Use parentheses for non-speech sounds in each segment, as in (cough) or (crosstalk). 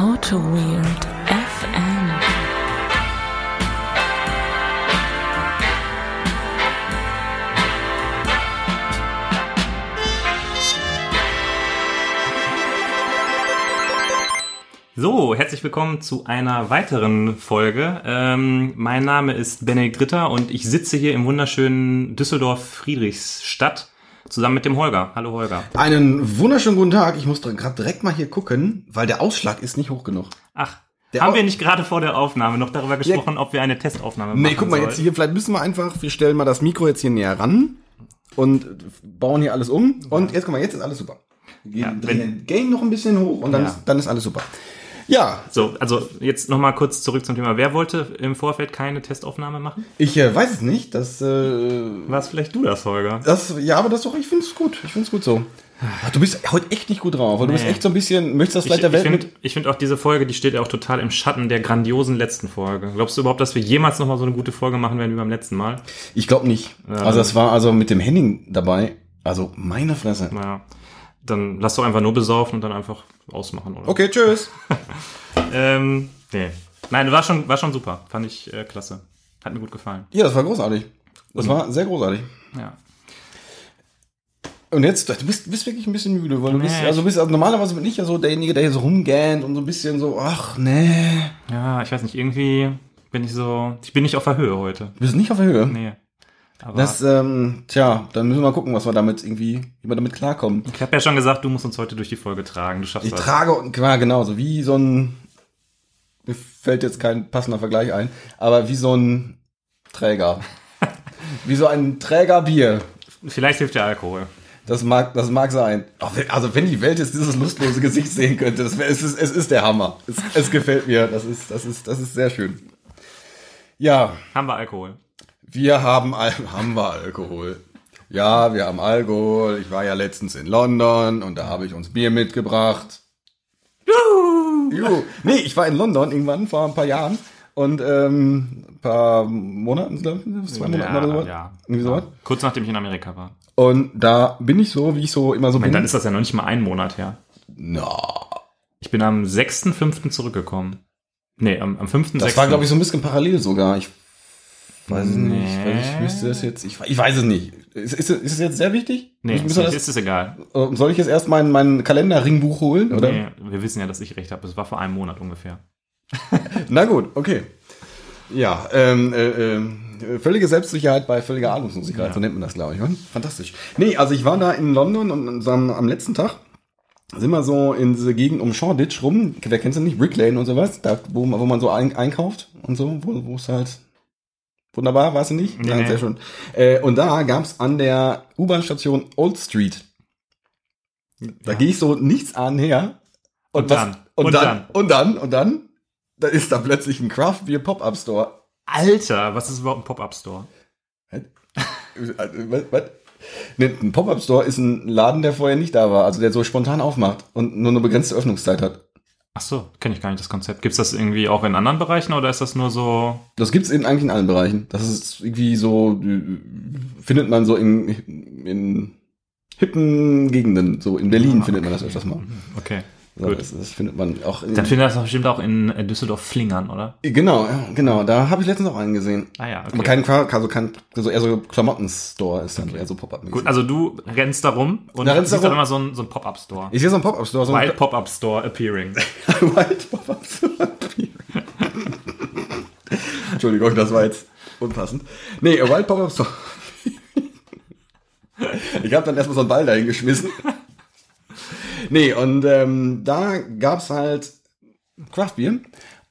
Auto Weird FM. So, herzlich willkommen zu einer weiteren Folge. Ähm, mein Name ist Benedikt Ritter und ich sitze hier im wunderschönen Düsseldorf-Friedrichsstadt zusammen mit dem Holger. Hallo Holger. Einen wunderschönen guten Tag. Ich muss gerade direkt mal hier gucken, weil der Ausschlag ist nicht hoch genug. Ach, Der haben Au- wir nicht gerade vor der Aufnahme noch darüber gesprochen, ob wir eine Testaufnahme machen Nee, guck mal, sollen? jetzt hier, vielleicht müssen wir einfach, wir stellen mal das Mikro jetzt hier näher ran und bauen hier alles um. Und jetzt, guck mal, jetzt ist alles super. Wir Ja, drehen den Gain noch ein bisschen hoch und dann, Ja. ist, dann ist alles super. Ja, So, also jetzt nochmal kurz zurück zum Thema. Wer wollte im Vorfeld keine Testaufnahme machen? ich äh, weiß es nicht. Das, äh, Warst vielleicht du das, Holger? das, ja, aber das doch, ich finde es gut. Ich finde es gut so. Ach, du bist heute echt nicht gut drauf. weil Du bist Nee. echt so ein bisschen, möchtest das Ich, vielleicht der ich Welt finde mit. ich find auch diese Folge, die steht ja auch total im Schatten der grandiosen letzten Folge. Glaubst du überhaupt, dass wir jemals nochmal so eine gute Folge machen werden wie beim letzten Mal? Ich glaube nicht. Also das war also mit dem Henning dabei. Also meine Fresse. Naja, dann lass doch einfach nur besaufen und dann einfach ausmachen, oder? Okay, tschüss. (laughs) Ähm, nee. Nein, war schon, war schon super. Fand ich äh, klasse. Hat mir gut gefallen. Ja, das war großartig. Das war sehr großartig. Ja. Und jetzt, du bist, bist wirklich ein bisschen müde, weil du bist, Nee, also du bist, also normalerweise bin ich ja so derjenige, der hier so rumgähnt und so ein bisschen so, ach nee. Ja, ich weiß nicht, irgendwie bin ich so. Ich bin nicht auf der Höhe heute. Du bist nicht auf der Höhe. Nee. Aber Das, ähm, tja, dann müssen wir mal gucken, was wir damit irgendwie, wie wir damit klarkommen. ich habe ja schon gesagt, du musst uns heute durch die Folge tragen. Du schaffst Ich das. trage, und ja, genau, so wie so ein, mir fällt jetzt kein passender Vergleich ein, aber wie so ein Träger. (laughs) wie so ein Träger Bier. Vielleicht hilft der Alkohol. Das mag, das mag sein. Also wenn die Welt jetzt dieses lustlose Gesicht sehen könnte, das wär, es, ist, es ist der Hammer. Es, es gefällt mir. Das ist, das ist, das ist sehr schön. Ja, Haben wir Alkohol. Wir haben, Al (laughs) haben wir Alkohol. Ja, wir haben Alkohol. Ich war ja letztens in London und da habe ich uns Bier mitgebracht. Juhu. Nee, ich war in London irgendwann vor ein paar Jahren und ähm, ein paar Monaten, glaube ich, zwei Monate oder so. ja. Irgendwie sowas. Kurz nachdem ich in Amerika war. Und da bin ich so, wie ich so immer so Ich meine, bin. dann ist das ja noch nicht mal ein Monat her. Na, Ich bin am 6.5. zurückgekommen. Nee, am, am 5.6. Das war, glaube ich, so ein bisschen parallel sogar. Ich weiß es Nee. nicht. Weil ich müsste das jetzt. Ich, ich weiß es nicht. Ist, ist, ist es jetzt sehr wichtig? Nee, ist, das, ist es egal. äh, soll ich jetzt erst mein, mein Kalender-Ringbuch holen? Oder? Nee, wir wissen ja, dass ich recht habe. Es war vor einem Monat ungefähr. (laughs) Na gut, okay. Ja, ähm, äh, äh, völlige Selbstsicherheit bei völliger Ahnungslosigkeit, Ja. so nennt man das, glaube ich. Oder? Fantastisch. Nee, also ich war da in London und am, am letzten Tag sind wir so in diese Gegend um Shoreditch rum. Wer kennt sie nicht? Brick Lane und sowas. Da, wo, man- wo man so ein, einkauft und so, wo es halt wunderbar, warst du nicht? Nee, Ja, nee. sehr schön. Äh, und da gab's an der U-Bahn-Station Old Street. Da Ja. gehe ich so nichts an her. Und was- dann. Und, Und dann. dann. Und dann. Und dann. Da ist da plötzlich ein Craft Beer Pop-Up Store. Alter, was ist überhaupt ein Pop-Up-Store? (laughs) Was? was? Nee, ein Pop-Up Store ist ein Laden, der vorher nicht da war, also der so spontan aufmacht und nur eine begrenzte Öffnungszeit hat. Ach so, kenne ich gar nicht das Konzept. Gibt's das irgendwie auch in anderen Bereichen oder ist das nur so? Das gibt's in eigentlich in allen Bereichen. Das ist irgendwie so äh, findet man so in, in hippen Gegenden, so in Berlin Ah, findet man okay. das öfters mal. Okay, So, gut. das, das findet man auch. In, Dann findet das bestimmt auch in äh, Düsseldorf-Flingern, oder? genau, genau. Da habe ich letztens auch einen gesehen. Ah ja, okay. Aber kein, also kein, also eher so Klamotten-Store ist dann eher so Pop-up. Gut, also du rennst da rum und Da rennst du siehst dann rum. immer so ein, so ein Pop-Up-Store. ich sehe so einen Pop-up-Store, so ein Wild Pop-Up-Store appearing. (laughs) Wild Pop-up Store. Entschuldigung, das war jetzt unpassend. Nee, Wild Pop-up Store. ich habe dann erstmal so einen Ball dahin geschmissen. Nee, und ähm, da gab's halt Craft Beer.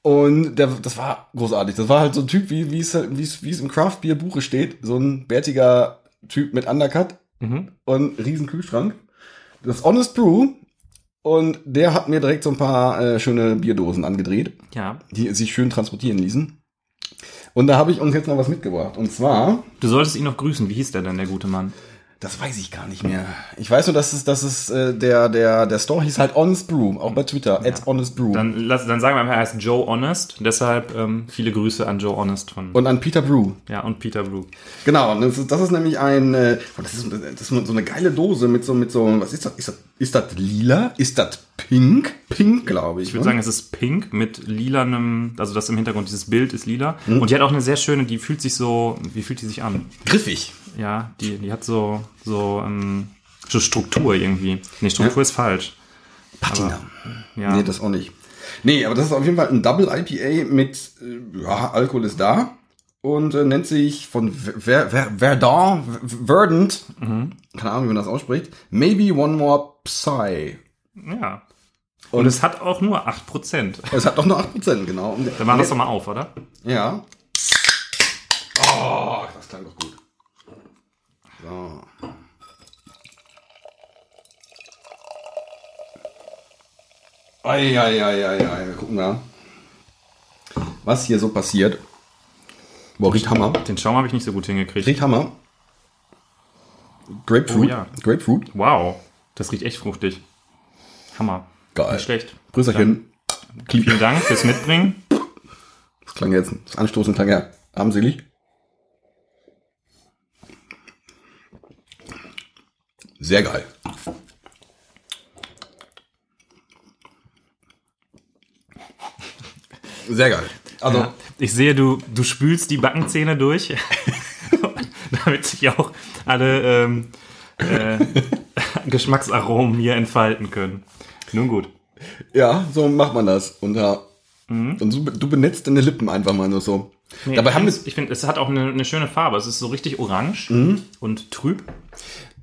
Und der, das war großartig. Das war halt so ein Typ, wie wie es es es im Craft Beer Buche steht. So ein bärtiger Typ mit Undercut Mhm. und riesen Kühlschrank. Das Honest Brew. Und der hat mir direkt so ein paar äh, schöne Bierdosen angedreht, Ja. die sich schön transportieren ließen. Und da habe ich uns jetzt noch was mitgebracht. Und zwar, Du solltest ihn noch grüßen. Wie hieß der denn, der gute Mann? Das weiß ich gar nicht mehr. Ich weiß nur, dass es, dass es äh, der, der, der Store hieß halt Honest Brew, auch bei Twitter, at Honest Brew. Dann, lass, dann sagen wir mal, er heißt Joe Honest. Deshalb ähm, viele Grüße an Joe Honest von und an Peter Brew. ja und Peter Blue. Genau, und das ist, das ist nämlich ein, äh, das ist, das ist so eine geile Dose mit so, mit so, was ist das? Ist das, ist das lila? Ist das pink. Pink, glaube ich. Ich würde sagen, es ist pink mit lilanem, also das im Hintergrund, dieses Bild ist lila. Und die hat auch eine sehr schöne, die fühlt sich so, wie fühlt die sich an? griffig. Ja, die, die hat so, so, ähm, so Struktur irgendwie. Nee, Struktur ist falsch. Patina. Ja. Nee, das auch nicht. Nee, aber das ist auf jeden Fall ein Double IPA mit, äh, ja, Alkohol ist da. Und äh, nennt sich von Ver Ver Verdun, Verdant, keine Ahnung, wie man das ausspricht, Maybe One More Psy. ja. Und es hat auch nur 8%. Es hat doch nur 8%, genau. Und, Dann machen wir das doch mal auf, oder? Ja. Oh, das klang doch gut. So. Eieieiei, wir gucken mal, was hier so passiert. Boah, riecht Hammer. Den Schaum habe ich nicht so gut hingekriegt. Riecht Hammer. Grapefruit. Oh ja. Grapefruit. Wow, das riecht echt fruchtig. Hammer. Geil. Nicht schlecht. Grüßerchen. Vielen Dank fürs Mitbringen. Das klang jetzt, das Anstoßen klang ja armselig. Sehr geil. Sehr geil. Also, Ja. Ich sehe, du, du spülst die Backenzähne durch, (laughs) damit sich auch alle ähm, äh, (laughs) Geschmacksaromen hier entfalten können. Nun gut. ja, so macht man das. Und, ja, und so, du benetzt deine Lippen einfach mal nur so. Nee, dabei, ich haben find's- wir, ich finde, es hat auch eine, eine schöne Farbe. Es ist so richtig orange und trüb.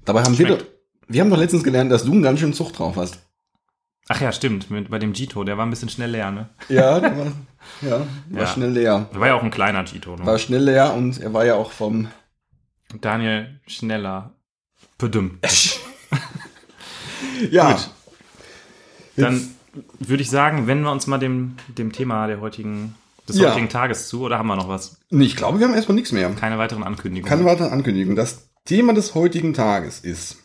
Dabei haben wir doch, schmeckt. wir haben doch letztens gelernt, dass du einen ganz schönen Zucht drauf hast. Ach ja, stimmt. Mit, bei dem Gito, der war ein bisschen schnell leer, ne? Ja, (laughs) der war, ja, war Ja. schnell leer. Der war ja auch ein kleiner Gito. Ne? War schnell leer und er war ja auch vom, Daniel Schneller. Bedüm. (laughs) ja, Gut. Dann würde ich sagen, wenden wir uns mal dem, dem Thema der heutigen, des Ja. heutigen Tages zu. Oder haben wir noch was? Nee, ich glaube, wir haben erstmal nichts mehr. Keine weiteren Ankündigungen. Keine weitere Ankündigung. Das Thema des heutigen Tages ist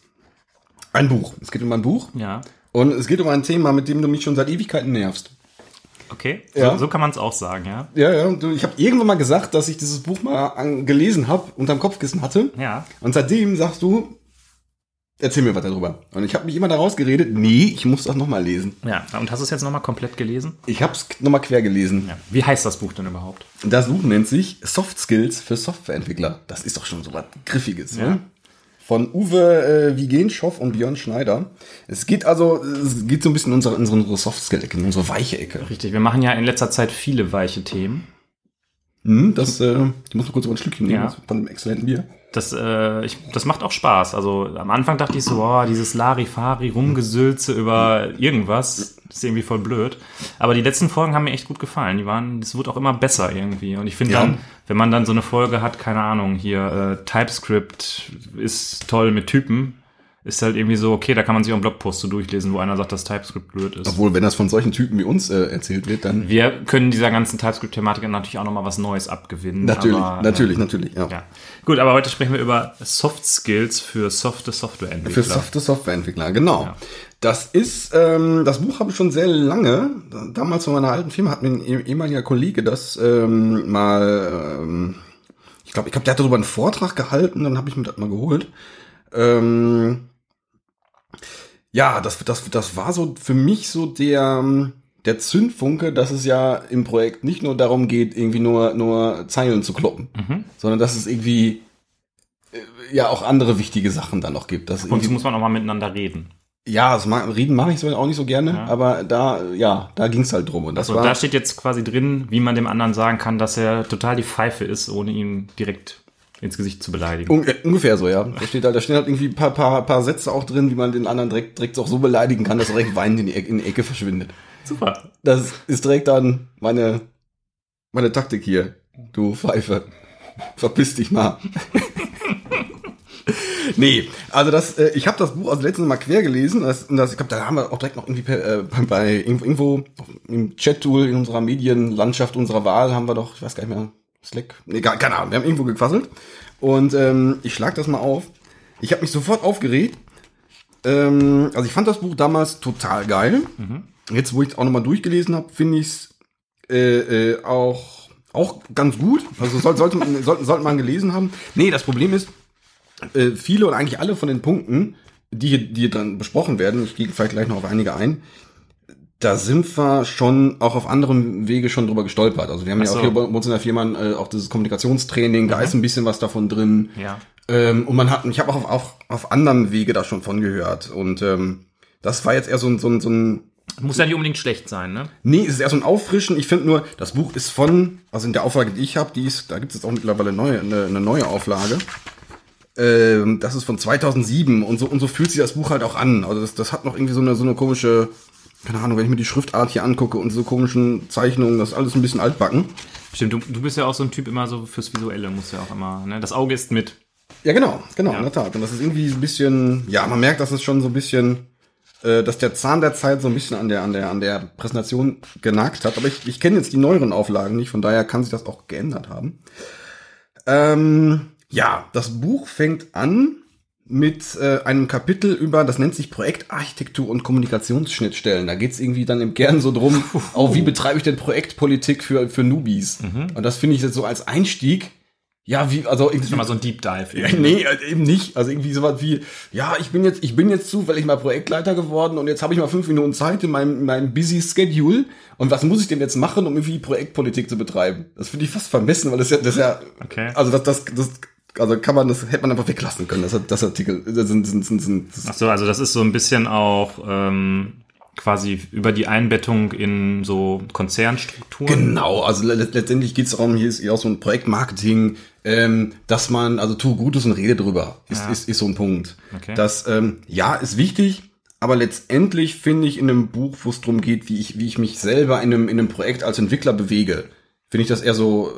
ein Buch. Es geht um ein Buch ja. und es geht um ein Thema, mit dem du mich schon seit Ewigkeiten nervst. Okay. Ja. So, so kann man es auch sagen, ja. Ja, ja. Ich habe irgendwann mal gesagt, dass ich dieses Buch mal an, gelesen habe, unterm Kopfkissen hatte. Ja. Und seitdem sagst du, erzähl mir was darüber. Und ich habe mich immer daraus geredet, nee, ich muss das nochmal lesen. Ja. Und hast du es jetzt nochmal komplett gelesen? Ich habe es nochmal quer gelesen. Ja. Wie heißt das Buch denn überhaupt? Das Buch nennt sich Soft Skills für Softwareentwickler. Das ist doch schon so was Griffiges, Ja. ne? Von Uwe äh, Wigenschow und Björn Schneider. Es geht also, es geht so ein bisschen in unsere, in unsere Soft Skill Ecke, in unsere weiche Ecke. Richtig. Wir machen ja in letzter Zeit viele weiche Themen. Hm, das, äh, ich muss noch kurz mal ein Schlückchen nehmen Ja. von dem exzellenten Bier. Das, äh, ich, das macht auch Spaß. Also am Anfang dachte ich so, boah, dieses Larifari, Rumgesülze über irgendwas, ist irgendwie voll blöd. Aber die letzten Folgen haben mir echt gut gefallen. Die waren, das wird auch immer besser irgendwie. Und ich finde Ja. dann, wenn man dann so eine Folge hat, keine Ahnung, hier äh, TypeScript ist toll mit Typen, ist halt irgendwie so, okay, da kann man sich auch einen Blogpost so durchlesen, wo einer sagt, dass TypeScript blöd ist. Obwohl, wenn das von solchen Typen wie uns äh, erzählt wird, dann Wir können dieser ganzen TypeScript-Thematik natürlich auch nochmal was Neues abgewinnen. natürlich, aber, äh, natürlich, natürlich, ja. Ja. Gut, aber heute sprechen wir über Soft Skills für softe Softwareentwickler. Für softe Softwareentwickler, genau. Ja. Das ist, ähm, das Buch habe ich schon sehr lange. Damals von meiner alten Firma hat mir ein eh- ehemaliger Kollege das ähm, mal, ähm, ich glaube, ich glaube, der hat darüber einen Vortrag gehalten, dann habe ich mir das mal geholt. Ähm, ja, das, das, das war so für mich so der, der Zündfunke, dass es ja im Projekt nicht nur darum geht, irgendwie nur, nur Zeilen zu kloppen, Mhm. sondern dass es irgendwie äh, ja auch andere wichtige Sachen dann noch gibt. Dass Und so muss man auch mal miteinander reden. ja, das mag, reden mache ich so auch nicht so gerne, Ja. aber da, ja, da ging's halt drum. Und das Also war, da steht jetzt quasi drin, wie man dem anderen sagen kann, dass er total die Pfeife ist, ohne ihn direkt ins Gesicht zu beleidigen. un äh, ungefähr so, ja. Da steht halt, da stehen halt irgendwie ein paar, paar, paar Sätze auch drin, wie man den anderen direkt, direkt auch so beleidigen kann, dass er direkt weinend in die, Ecke, in die Ecke verschwindet. Super. Das ist direkt dann meine, meine Taktik hier. Du Pfeife. Verpiss dich mal. (laughs) nee, also das, äh, ich habe das Buch also letztens mal quer gelesen. Das, das, ich glaube, da haben wir auch direkt noch irgendwie per, äh, bei, bei irgendwo im Chat-Tool in unserer Medienlandschaft unserer Wahl haben wir doch, ich weiß gar nicht mehr, Slack, nee, gar, keine Ahnung, wir haben irgendwo gequasselt. Und ähm, ich schlag das mal auf. Ich habe mich sofort aufgeregt. Ähm, also ich fand das Buch damals total geil. Jetzt, wo ich es auch nochmal durchgelesen habe, finde ich es äh, äh, auch, auch ganz gut. Also soll, sollte, man, (laughs) sollte, sollte man gelesen haben. Nee, das Problem ist, äh, viele und eigentlich alle von den Punkten, die hier, die hier dann besprochen werden, ich gehe vielleicht gleich noch auf einige ein, da sind wir schon auch auf anderem Wege schon drüber gestolpert. Also wir haben Ach ja auch so. hier bei uns in der Firma äh, auch dieses Kommunikationstraining, da ist ein bisschen was davon drin. Ja. Ähm, und man hat, ich habe auch auf, auf, auf anderen Wege da schon von gehört. Und ähm, das war jetzt eher so ein, so ein, so ein Muss ja nicht unbedingt schlecht sein, ne? Nee, es ist eher so ein Auffrischen. Ich finde nur, das Buch ist von, also in der Auflage, die ich habe, die ist, da gibt es jetzt auch mittlerweile neue, eine, eine neue Auflage. Ähm, das ist von 2007 und so und so fühlt sich das Buch halt auch an. Also das, das hat noch irgendwie so eine so eine komische, keine Ahnung, wenn ich mir die Schriftart hier angucke und so komischen Zeichnungen, das ist alles ein bisschen altbacken. Stimmt, du, du bist ja auch so ein Typ immer so fürs Visuelle, muss ja auch immer, ne? Das Auge ist mit. Ja, genau, genau, Ja. in der Tat. Und das ist irgendwie ein bisschen, ja, man merkt, dass es schon so ein bisschen, äh, dass der Zahn der Zeit so ein bisschen an der, an der, an der Präsentation genagt hat. Aber ich, ich kenne jetzt die neueren Auflagen nicht, von daher kann sich das auch geändert haben. Ähm, ja, das Buch fängt an mit äh, einem Kapitel über, das nennt sich Projektarchitektur und Kommunikationsschnittstellen. Da geht's irgendwie dann im Kern so drum, auch (laughs) wie betreibe ich denn Projektpolitik für, für Newbies? Und das finde ich jetzt so als Einstieg, ja, wie, also irgendwie, Schon mal so ein Deep Dive. ja, nee, äh, eben nicht. Also irgendwie sowas wie, ja, ich bin jetzt, ich bin jetzt zufällig mal Projektleiter geworden und jetzt habe ich mal fünf Minuten Zeit in meinem, in meinem busy Schedule. Und was muss ich denn jetzt machen, um irgendwie Projektpolitik zu betreiben? Das finde ich fast vermessen, weil das ja, das ist ja, Okay. also das, das, das, also kann man, das hätte man einfach weglassen können. Das, das Artikel, das sind, sind, sind, sind das Ach so, also das ist so ein bisschen auch ähm, quasi über die Einbettung in so Konzernstrukturen. Genau, also le- letztendlich geht es darum, hier ist eher auch so ein Projektmarketing, ähm, dass man, also tu Gutes und rede drüber, ist, Ja. ist, ist so ein Punkt. Okay. Das, ähm, ja, ist wichtig, aber letztendlich finde ich in einem Buch, wo es darum geht, wie ich, wie ich mich selber in einem, in einem Projekt als Entwickler bewege, finde ich das eher so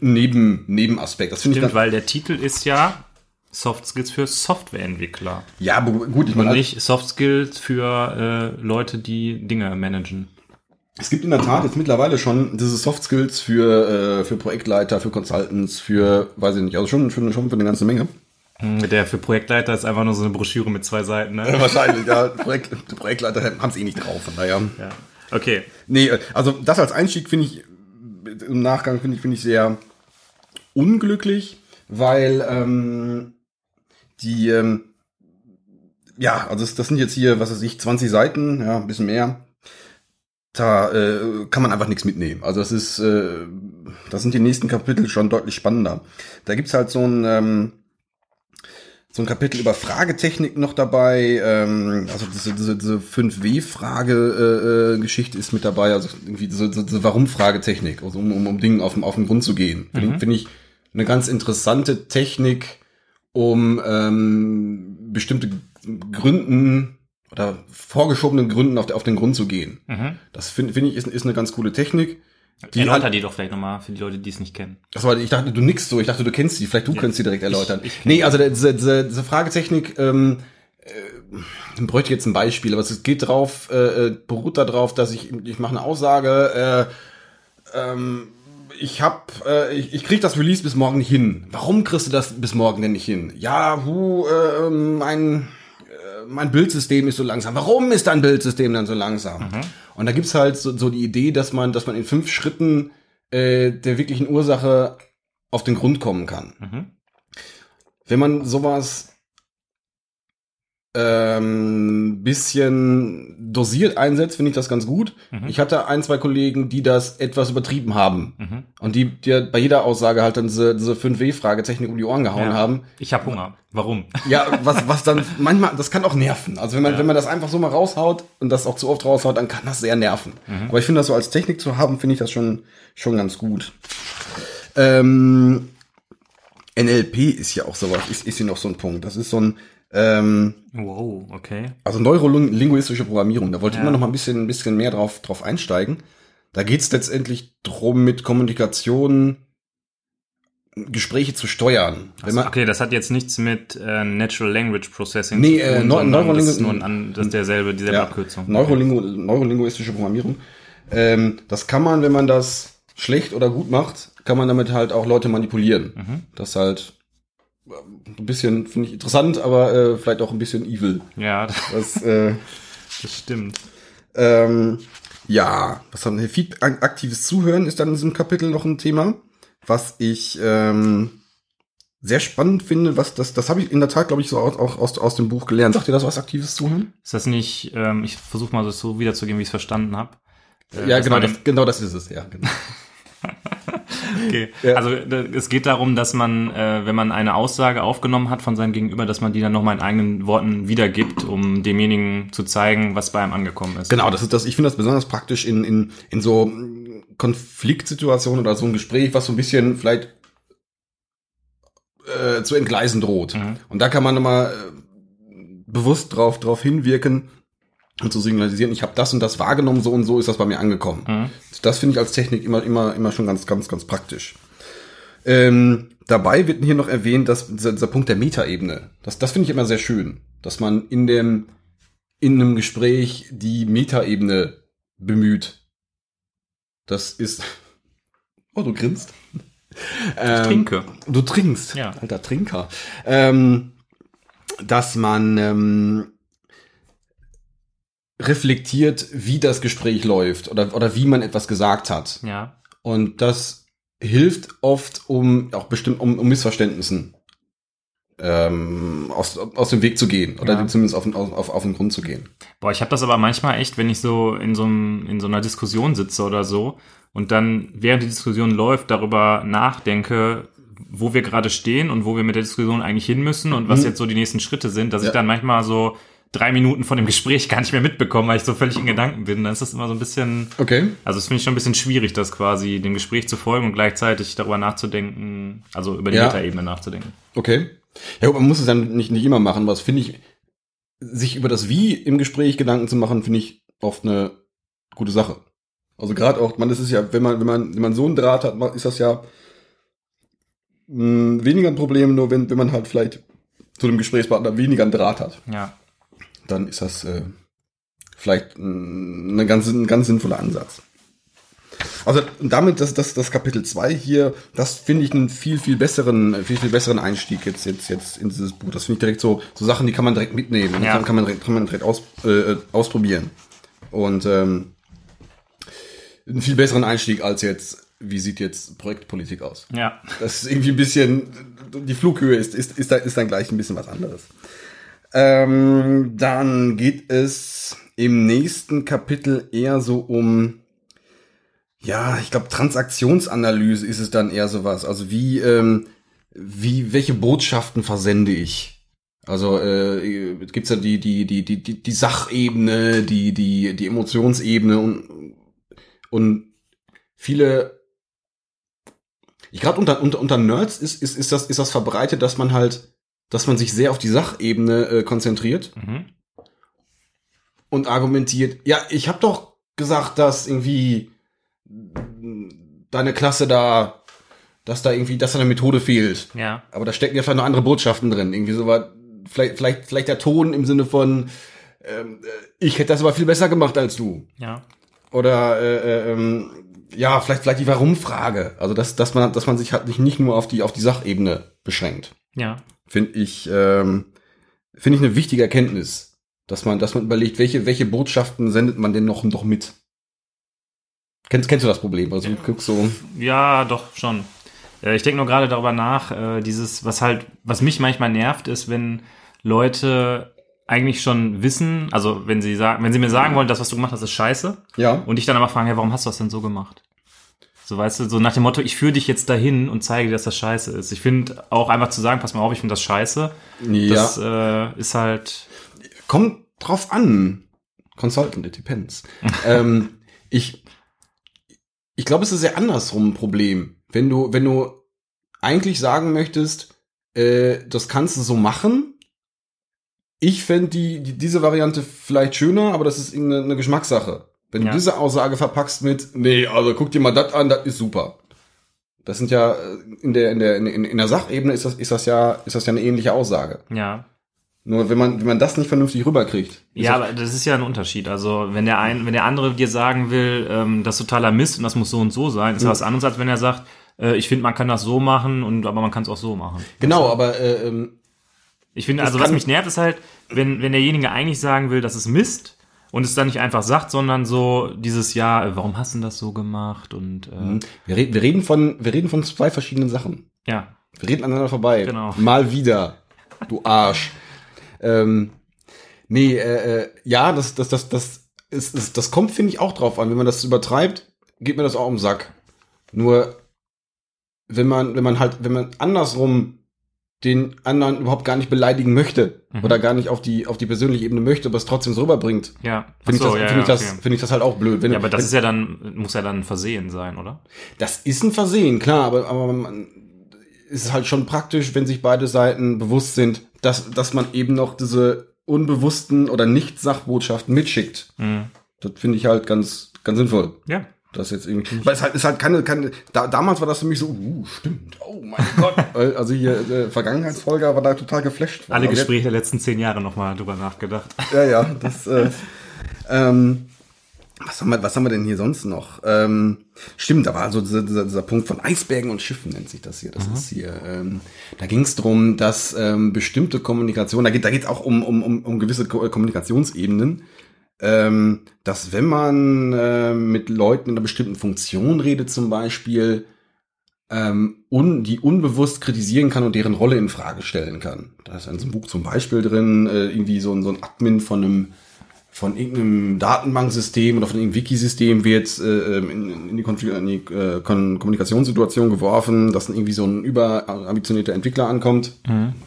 neben, Nebenaspekt. Das finde ich Stimmt, weil der Titel ist ja Soft Skills für Softwareentwickler. ja, gut, ich Und meine, nicht Soft Skills für äh, Leute, die Dinge managen. Es gibt in der Tat jetzt mittlerweile schon diese Soft Skills für, äh, für Projektleiter, für Consultants, für, weiß ich nicht, also schon, schon, schon für eine ganze Menge. Der für Projektleiter ist einfach nur so eine Broschüre mit zwei Seiten. Ne? (laughs) Wahrscheinlich, ja. Projekt, Projektleiter haben es eh nicht drauf, von daher. Ja. Okay. Nee, äh, also das als Einstieg finde ich, im Nachgang finde ich, finde ich sehr unglücklich, weil ähm, die, ähm, ja, also das, das sind jetzt hier, was weiß ich, 20 Seiten, ja, ein bisschen mehr. Da äh, kann man einfach nichts mitnehmen. Also das ist, äh, das sind die nächsten Kapitel schon deutlich spannender. Da gibt's halt so ein, ähm, so ein Kapitel über Fragetechnik noch dabei. Ähm, also diese, diese, diese 5W-Frage-Geschichte äh, Geschichte ist mit dabei. Also irgendwie diese, diese, diese Warum-Fragetechnik, also um, um, um Dingen auf, den- auf den Grund zu gehen. Finde ich- Finde ich eine ganz interessante Technik, um ähm, bestimmte Gründen oder vorgeschobenen Gründen auf, auf den Grund zu gehen. Mhm. Das finde finde ich ist, ist eine ganz coole Technik. Die Erläuter die doch vielleicht nochmal für die Leute, die es nicht kennen. Achso, ich dachte, du nix so. Ich dachte, du kennst sie. Vielleicht du könntest sie direkt erläutern. ich kenn nee, also diese, diese, diese Fragetechnik, ähm, äh, bräuchte jetzt ein Beispiel, aber es geht drauf, äh, äh, beruht darauf, dass ich, ich mache eine Aussage, äh, ähm, ich hab, äh, ich, ich krieg das Release bis morgen nicht hin. Warum kriegst du das bis morgen denn nicht hin? Ja, hu, äh, mein, äh, mein Bildsystem ist so langsam. Warum ist dein Bildsystem dann so langsam? Und da gibt's halt so, so die Idee, dass man, dass man in fünf Schritten äh, der wirklichen Ursache auf den Grund kommen kann. Mhm. Wenn man sowas ähm, bisschen dosiert einsetzt, finde ich das ganz gut. Ich hatte ein, zwei Kollegen, die das etwas übertrieben haben. Mhm. Und die, die bei jeder Aussage halt dann diese, diese 5W-Fragetechnik um die Ohren gehauen Ja. haben. Ich habe Hunger. Warum? Ja, was, was dann (laughs) manchmal, das kann auch nerven. Also wenn man, wenn man das einfach so mal raushaut und das auch zu oft raushaut, dann kann das sehr nerven. Aber ich finde das so als Technik zu haben, finde ich das schon, schon ganz gut. Ähm, NLP ist ja auch sowas, ist, ist hier noch so ein Punkt. Das ist so ein, ähm, Wow, okay. also neurolinguistische Programmierung. Da wollte ich Ja. immer noch mal ein bisschen, ein bisschen mehr drauf, drauf einsteigen. Da geht es letztendlich drum, mit Kommunikation Gespräche zu steuern. Wenn man, okay, das hat jetzt nichts mit äh, Natural Language Processing Nee, zu äh, tun, Neu- sondern Neurolingu- das ist nur ein, an- das ist derselbe, dieselbe ja, Abkürzung. Neurolingu neurolinguistische Programmierung. Ähm, das kann man, wenn man das schlecht oder gut macht, kann man damit halt auch Leute manipulieren. Mhm. Das halt äh, ein bisschen, finde ich, interessant, aber äh, vielleicht auch ein bisschen evil. Ja, das, (laughs) äh, das stimmt. ähm, ja, was haben wir? Feedback, aktives Zuhören ist dann in diesem Kapitel noch ein Thema, was ich, ähm, sehr spannend finde, was das, das habe ich in der Tat, glaube ich, so auch, auch aus, aus dem Buch gelernt. Sagt ihr das was aktives Zuhören? Ist das nicht, ähm, ich versuche mal das so wiederzugeben, wie ich es verstanden habe. Äh, ja, genau, das, genau das ist es, ja, genau. (laughs) Okay. (laughs) Ja. Also da- es geht darum, dass man, äh, wenn man eine Aussage aufgenommen hat von seinem Gegenüber, dass man die dann nochmal in eigenen Worten wiedergibt, um demjenigen zu zeigen, was bei einem angekommen ist. Genau, das ist das, ich finde das besonders praktisch in, in, in so Konfliktsituationen oder so ein Gespräch, was so ein bisschen vielleicht äh, zu entgleisen droht. Mhm. Und da kann man nochmal äh, bewusst drauf, drauf hinwirken und zu signalisieren, ich habe das und das wahrgenommen, so und so ist das bei mir angekommen. Mhm. Das finde ich als Technik immer, immer, immer schon ganz, ganz, ganz praktisch. Ähm, dabei wird hier noch erwähnt, dass dieser, dieser Punkt der Metaebene, das, das finde ich immer sehr schön, dass man in dem, in einem Gespräch die Metaebene bemüht. Das ist, (laughs) oh, du grinst. Ähm, Ich trinke. Du trinkst, Ja. alter Trinker. Ähm, dass man ähm, reflektiert, wie das Gespräch läuft oder, oder wie man etwas gesagt hat. Ja. Und das hilft oft, um auch bestimmt um, um Missverständnissen ähm, aus, aus dem Weg zu gehen oder Ja. zumindest auf, den- auf, auf den Grund zu gehen. Boah, ich habe das aber manchmal echt, wenn ich so in so, einem, in so einer Diskussion sitze oder so und dann während die Diskussion läuft darüber nachdenke, wo wir gerade stehen und wo wir mit der Diskussion eigentlich hin müssen und was Mhm. jetzt so die nächsten Schritte sind, dass Ja. ich dann manchmal so drei Minuten von dem Gespräch gar nicht mehr mitbekomme, weil ich so völlig in Gedanken bin. Dann ist das immer so ein bisschen, Okay. also das finde ich schon ein bisschen schwierig, das quasi dem Gespräch zu folgen und gleichzeitig darüber nachzudenken, also über die Ja. Metaebene nachzudenken. Okay. Ja, gut, man muss es dann nicht, nicht immer machen, was finde ich, sich über das Wie im Gespräch Gedanken zu machen, finde ich oft eine gute Sache. Also gerade auch, man, das ist ja, wenn man, wenn man, wenn man so einen Draht hat, ist das ja mh, weniger ein Problem, nur wenn, wenn man halt vielleicht zu dem Gesprächspartner weniger einen Draht hat, Ja. Dann ist das äh, vielleicht mh, eine ganz, ein ganz sinnvoller Ansatz. Also damit, das, das, das Kapitel 2 hier, das finde ich einen viel, viel besseren, viel, viel besseren Einstieg jetzt, jetzt, jetzt in dieses Buch. Das finde ich direkt so, so Sachen, die kann man direkt mitnehmen die Ja. kann, kann man direkt, kann man direkt aus, äh, ausprobieren. Und ähm, einen viel besseren Einstieg als jetzt, wie sieht jetzt Projektpolitik aus? Ja. Das ist irgendwie ein bisschen, die Flughöhe ist, ist, ist, da, ist dann gleich ein bisschen was anderes. Ähm, dann geht es im nächsten Kapitel eher so um, ja, ich glaube, Transaktionsanalyse ist es dann eher sowas. Also wie, ähm, wie, welche Botschaften versende ich? Also äh, gibt's ja die, die, die, die, die, die Sachebene, die, die, die Emotionsebene und, und viele ich gerade unter, unter, unter Nerds ist, ist, ist, das, ist das verbreitet, dass man halt, dass man sich sehr auf die Sachebene äh, konzentriert Mhm. und argumentiert, ja, ich habe doch gesagt, dass irgendwie deine Klasse da, dass da irgendwie, dass da eine Methode fehlt. Ja. Aber da stecken ja vielleicht noch andere Botschaften drin. Irgendwie so was, vielleicht, vielleicht, vielleicht der Ton im Sinne von, ähm, äh, ich hätte das aber viel besser gemacht als du. Ja. Oder äh, äh, ähm, ja, vielleicht vielleicht die Warum-Frage. Also dass, dass man dass man sich halt nicht, nicht nur auf die auf die Sachebene beschränkt. Ja. Finde ich ähm, finde ich eine wichtige Erkenntnis, dass man dass man überlegt, welche welche Botschaften sendet man denn noch noch mit. Kennst kennst du das Problem? Also guckst so Ja, doch, schon. Äh, Ich denke nur gerade darüber nach, äh, dieses, was halt, was mich manchmal nervt, ist, wenn Leute eigentlich schon wissen, also wenn sie sagen, wenn sie mir sagen wollen, das, was du gemacht hast, ist scheiße, ja und ich dann aber fragen, ja, warum hast du das denn so gemacht? So, weißt du, so nach dem Motto, ich führe dich jetzt dahin und zeige dir, dass das scheiße ist. Ich finde auch einfach zu sagen, pass mal auf, ich finde das scheiße, ja das äh, ist halt, kommt drauf an. Consultant, it depends. (laughs) ähm, ich ich glaube, es ist ja andersrum ein Problem. Wenn du, wenn du eigentlich sagen möchtest, äh, das kannst du so machen. Ich fände die, die, diese Variante vielleicht schöner, aber das ist irgendeine eine Geschmackssache. Wenn Ja. du diese Aussage verpackst mit, nee, also guck dir mal das an, das ist super. Das sind ja äh, in der, in der, in, in der Sachebene ist das, ist das ja, ist das ja eine ähnliche Aussage. ja. Nur wenn man, wenn man das nicht vernünftig rüberkriegt. Ja, das- aber das ist ja ein Unterschied. Also wenn der ein, wenn der andere dir sagen will, ähm, das ist totaler Mist und das muss so und so sein, ist ja was anderes, als wenn er sagt, äh, ich finde, man kann das so machen und aber man kann es auch so machen. Genau, aber äh, ähm, Ich finde, also was mich nervt, ist halt, wenn, wenn derjenige eigentlich sagen will, das ist Mist und es dann nicht einfach sagt, sondern so dieses Ja, äh, warum hast du denn das so gemacht? Und äh, wir, reden, wir reden von, wir reden von zwei verschiedenen Sachen. ja, Wir reden aneinander vorbei. Genau. Mal wieder. Du Arsch. ähm, nee, äh, äh, ja, das, das, das, das, ist, ist, das kommt, finde ich, auch drauf an. Wenn man das übertreibt, geht mir das auch um Sack. Nur, wenn man, wenn man halt, wenn man andersrum den anderen überhaupt gar nicht beleidigen möchte Mhm. oder gar nicht auf die, auf die persönliche Ebene möchte, aber es trotzdem so rüberbringt, Ja. finde ich, das, ja, finde ich, ja, das, okay. finde ich das halt auch blöd. Wenn, Ja, aber das wenn, ist ja dann, muss ja dann ein Versehen sein, oder? Das ist ein Versehen, klar, aber, aber man, es ist halt schon praktisch, wenn sich beide Seiten bewusst sind, dass, dass man eben noch diese unbewussten oder Nicht-Sachbotschaften mitschickt. Mhm. Das finde ich halt ganz, ganz sinnvoll. Ja. Das jetzt irgendwie. Weil es halt, ist halt keine, keine da, damals war das für mich so, uh, stimmt, oh mein (laughs) Gott. Also hier, äh, Vergangenheitsfolger war da total geflasht. von. Alle Gespräche der letzten zehn Jahre nochmal drüber nachgedacht. (laughs) Ja, ja, das, äh, ähm, was haben wir, was haben wir denn hier sonst noch? Ähm, stimmt, da war also dieser, dieser, dieser Punkt von Eisbergen und Schiffen nennt sich das hier. Das ist hier. Ähm, da ging es darum, dass ähm, bestimmte Kommunikation, da geht, da geht es auch um, um, um, um gewisse Ko Kommunikationsebenen, ähm, dass wenn man äh, mit Leuten in einer bestimmten Funktion redet, zum Beispiel, ähm, un, die unbewusst kritisieren kann und deren Rolle in Frage stellen kann. Da ist in so einem Buch zum Beispiel drin, äh, irgendwie so, ein- so ein Admin von einem von irgendeinem Datenbanksystem oder von irgendeinem Wikisystem wird äh, in, in die, Konfig in die äh, Kon Kommunikationssituation geworfen, dass dann irgendwie so ein überambitionierter Entwickler ankommt,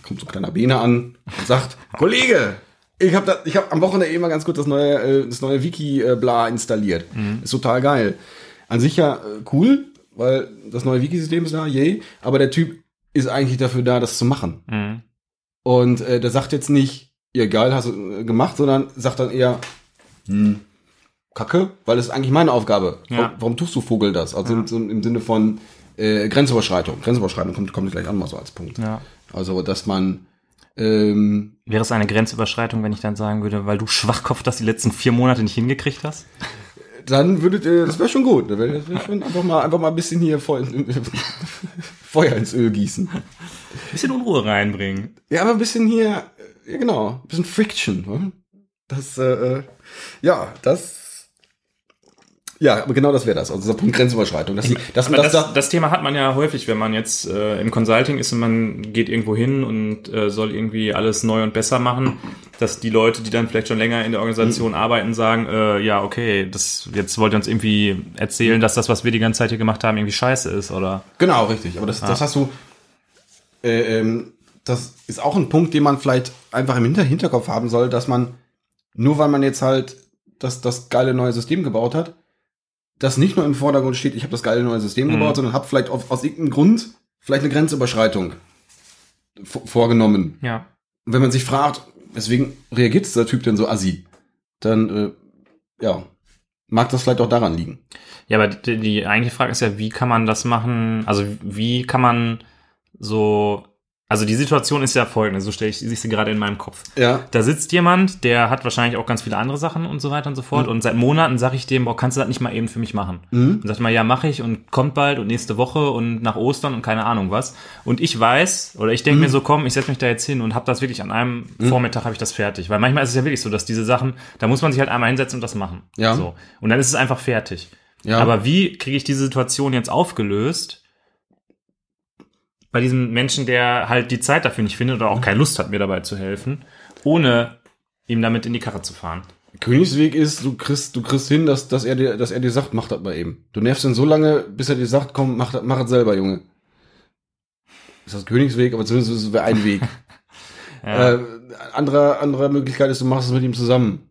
kommt so ein kleiner Bene an und sagt, Kollege, ich habe ich hab am Wochenende eben mal ganz kurz das neue, äh, das neue Wiki äh, bla installiert. Ist total geil. An sich ja äh, cool, weil das neue Wikisystem ist da, yay, aber der Typ ist eigentlich dafür da, das zu machen. Mhm. Und äh, der sagt jetzt nicht, ja geil, hast du gemacht, sondern sagt dann eher, hm, Kacke, weil das ist eigentlich meine Aufgabe. Ja. Warum, warum tust du Vogel das? Also im, so im Sinne von äh, Grenzüberschreitung. Grenzüberschreitung kommt, kommt gleich an mal so als Punkt. Ja. Also, dass man ähm, Wäre es eine Grenzüberschreitung, wenn ich dann sagen würde, weil du Schwachkopf das die letzten vier Monate nicht hingekriegt hast? dann würdet ihr, das wäre schon gut. Da wäre wär schon einfach mal, einfach mal ein bisschen hier Feu (laughs) Feuer ins Öl gießen. Bisschen Unruhe reinbringen. Ja, aber ein bisschen hier, ja genau, ein bisschen Friction. Ne? Das, äh, äh, ja, das, ja, aber genau das wäre das. Also dieser Punkt Grenzüberschreitung. Aber dass, das, dass, das Thema hat man ja häufig, wenn man jetzt äh, im Consulting ist und man geht irgendwo hin und äh, soll irgendwie alles neu und besser machen, dass die Leute, die dann vielleicht schon länger in der Organisation arbeiten, sagen, äh, ja, okay, das jetzt wollt ihr uns irgendwie erzählen, dass das, was wir die ganze Zeit hier gemacht haben, irgendwie scheiße ist, oder? genau, richtig. Aber das, das hast du, äh, ähm, das ist auch ein Punkt, den man vielleicht einfach im Hinter Hinterkopf haben soll, dass man, nur weil man jetzt halt das, das geile neue System gebaut hat, das nicht nur im Vordergrund steht, ich habe das geile neue System Mhm. gebaut, sondern habe vielleicht auf, aus irgendeinem Grund vielleicht eine Grenzüberschreitung vorgenommen. Ja. Und wenn man sich fragt, weswegen reagiert dieser Typ denn so assi, dann, äh, ja, mag das vielleicht auch daran liegen. Ja, aber die, die eigentliche Frage ist ja, wie kann man das machen? Also wie kann man so, also die Situation ist ja folgende, so stelle ich, ich sie gerade in meinem Kopf. Ja. Da sitzt jemand, der hat wahrscheinlich auch ganz viele andere Sachen und so weiter und so fort. Und seit Monaten sage ich dem, boah, kannst du das nicht mal eben für mich machen? Mhm. Und sagt mal, ja, mache ich und kommt bald und nächste Woche und nach Ostern und keine Ahnung was. Und ich weiß, oder ich denke Mhm. mir so, komm, ich setze mich da jetzt hin und habe das wirklich an einem Vormittag habe ich das fertig. Weil manchmal ist es ja wirklich so, dass diese Sachen, da muss man sich halt einmal hinsetzen und das machen. Ja. So. Und dann ist es einfach fertig. Ja. Aber wie kriege ich diese Situation jetzt aufgelöst? Bei diesem Menschen, der halt die Zeit dafür nicht findet oder auch keine Lust hat, mir dabei zu helfen, ohne ihm damit in die Karre zu fahren. Königsweg ist, du kriegst, du kriegst hin, dass, dass er dir, dass er dir sagt, mach das mal eben. Du nervst ihn so lange, bis er dir sagt, komm, mach das, mach das selber, Junge. Ist das Königsweg, aber zumindest ist es ein Weg. Ja. (laughs) Äh, andere, andere Möglichkeit ist, du machst es mit ihm zusammen.